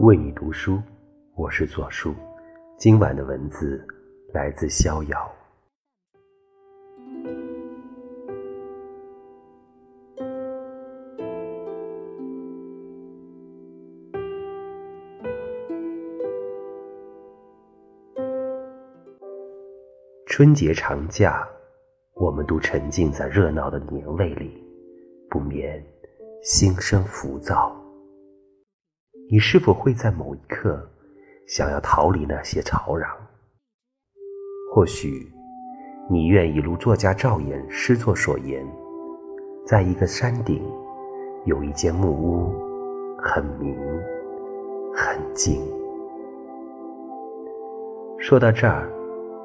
为你读书，我是左叔。今晚的文字来自逍遥。春节长假，我们都沉浸在热闹的年味里，不免心生浮躁。你是否会在某一刻想要逃离那些吵嚷？或许你愿意如作家赵岩诗作所言，在一个山顶有一间木屋，很明很静。说到这儿，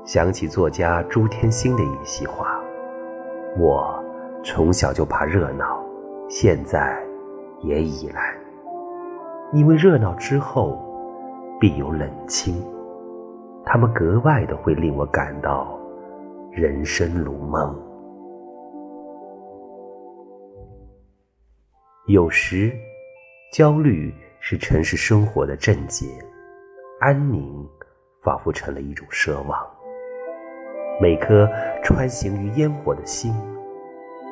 想起作家朱天心的一席话：“我从小就怕热闹，现在也已然。”因为热闹之后必有冷清，他们格外的会令我感到人生如梦。有时，焦虑是城市生活的症结，安宁仿佛成了一种奢望。每颗穿行于烟火的心，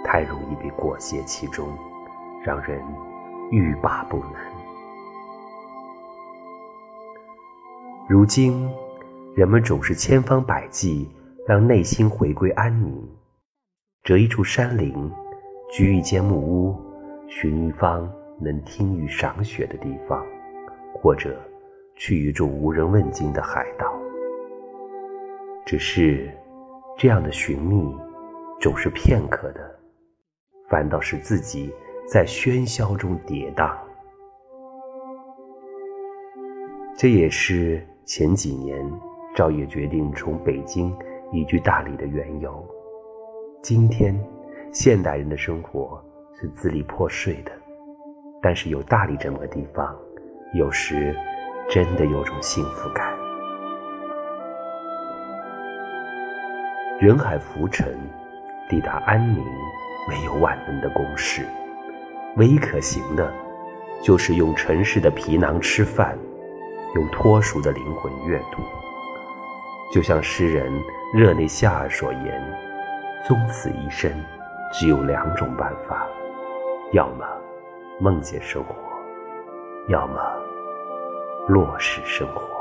太容易被裹挟其中，让人欲罢不能。如今，人们总是千方百计让内心回归安宁，择一处山林，居一间木屋，寻一方能听雨赏雪的地方，或者去一处无人问津的海岛。只是，这样的寻觅总是片刻的，反倒是自己在喧嚣中跌宕。这也是。前几年，赵烨决定从北京移居大理的缘由。今天，现代人的生活是支离破碎的，但是有大理这么个地方，有时真的有种幸福感。人海浮沉，抵达安宁，没有万能的公式，唯一可行的，就是用城市的皮囊吃饭。用脱俗的灵魂阅读，就像诗人热内夏尔所言：“终此一生，只有两种办法，要么梦见生活，要么落实生活。”